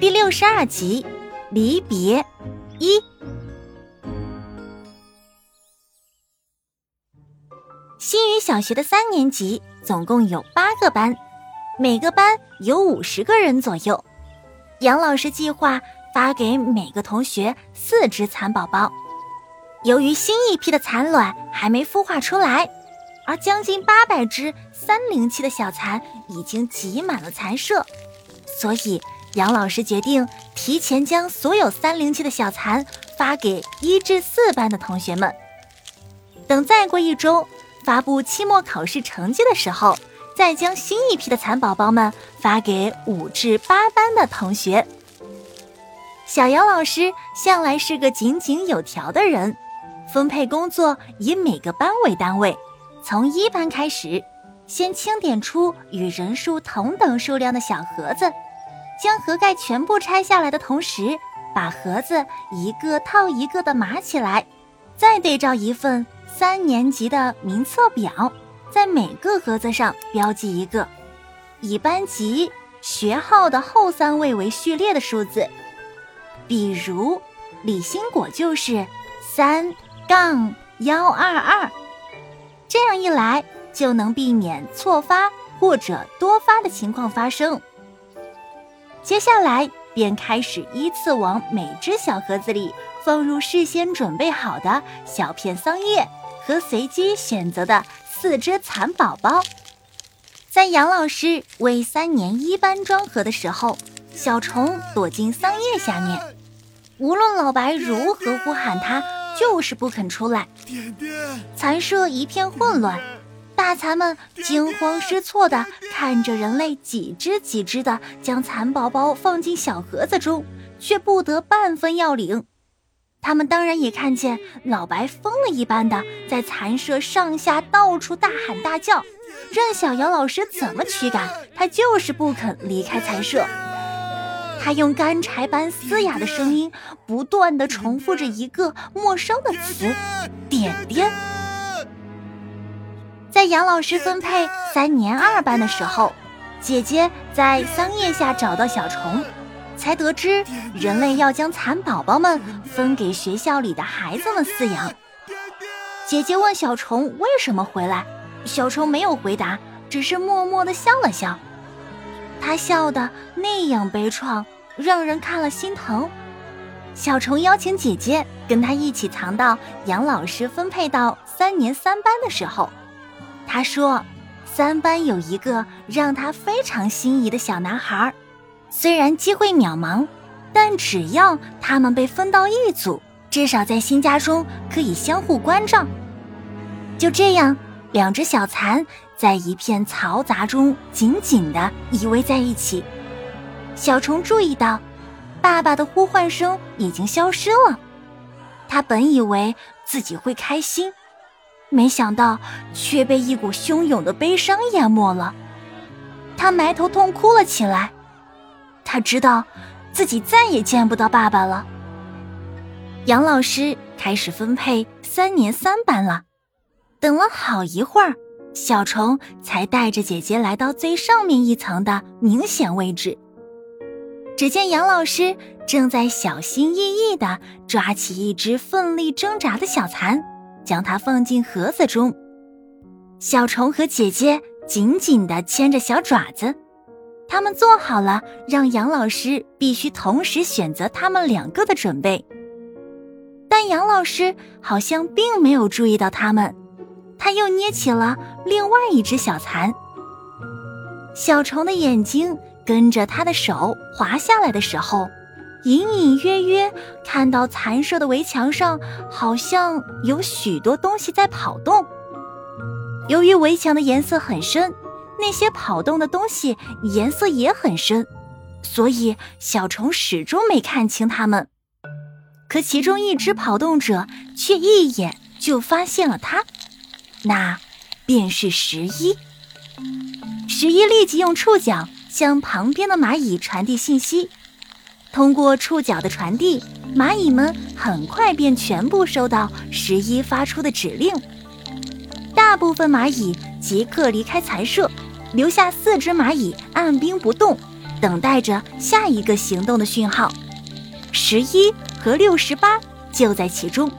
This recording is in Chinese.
第六十二集，离别一。新宇小学的三年级总共有八个班，每个班有五十个人左右。杨老师计划发给每个同学四只蚕宝宝。由于新一批的蚕卵还没孵化出来，而将近八百只三零期的小蚕已经挤满了蚕舍，所以。杨老师决定提前将所有三零七的小蚕发给一至四班的同学们，等再过一周发布期末考试成绩的时候，再将新一批的蚕宝宝们发给五至八班的同学。小杨老师向来是个井井有条的人，分配工作以每个班为单位，从一班开始，先清点出与人数同等数量的小盒子。将盒盖全部拆下来的同时，把盒子一个套一个的码起来，再对照一份三年级的名册表，在每个盒子上标记一个，以班级学号的后三位为序列的数字。比如李新果就是三杠幺二二，这样一来就能避免错发或者多发的情况发生。接下来便开始依次往每只小盒子里放入事先准备好的小片桑叶和随机选择的四只蚕宝宝。在杨老师为三年一班装盒的时候，小虫躲进桑叶下面，无论老白如何呼喊它，就是不肯出来。蚕舍一片混乱。大蚕们惊慌失措地看着人类几只几只的将蚕宝宝放进小盒子中，却不得半分要领。他们当然也看见老白疯了一般的在蚕舍上下到处大喊大叫，任小杨老师怎么驱赶，他就是不肯离开蚕舍。他用干柴般嘶哑的声音，不断地重复着一个陌生的词：“点点。”在杨老师分配三年二班的时候，姐姐在桑叶下找到小虫，才得知人类要将蚕宝宝们分给学校里的孩子们饲养。姐姐问小虫为什么回来，小虫没有回答，只是默默地笑了笑。他笑得那样悲怆，让人看了心疼。小虫邀请姐姐跟他一起藏到杨老师分配到三年三班的时候。他说：“三班有一个让他非常心仪的小男孩，虽然机会渺茫，但只要他们被分到一组，至少在新家中可以相互关照。”就这样，两只小蚕在一片嘈杂中紧紧地依偎在一起。小虫注意到，爸爸的呼唤声已经消失了。他本以为自己会开心。没想到，却被一股汹涌的悲伤淹没了。他埋头痛哭了起来。他知道，自己再也见不到爸爸了。杨老师开始分配三年三班了。等了好一会儿，小虫才带着姐姐来到最上面一层的明显位置。只见杨老师正在小心翼翼地抓起一只奋力挣扎的小蚕。将它放进盒子中，小虫和姐姐紧紧地牵着小爪子，他们做好了让杨老师必须同时选择他们两个的准备。但杨老师好像并没有注意到他们，他又捏起了另外一只小蚕。小虫的眼睛跟着他的手滑下来的时候。隐隐约约看到残舍的围墙上，好像有许多东西在跑动。由于围墙的颜色很深，那些跑动的东西颜色也很深，所以小虫始终没看清它们。可其中一只跑动者却一眼就发现了它，那便是十一。十一立即用触角向旁边的蚂蚁传递信息。通过触角的传递，蚂蚁们很快便全部收到十一发出的指令。大部分蚂蚁即刻离开财社，留下四只蚂蚁按兵不动，等待着下一个行动的讯号。十一和六十八就在其中。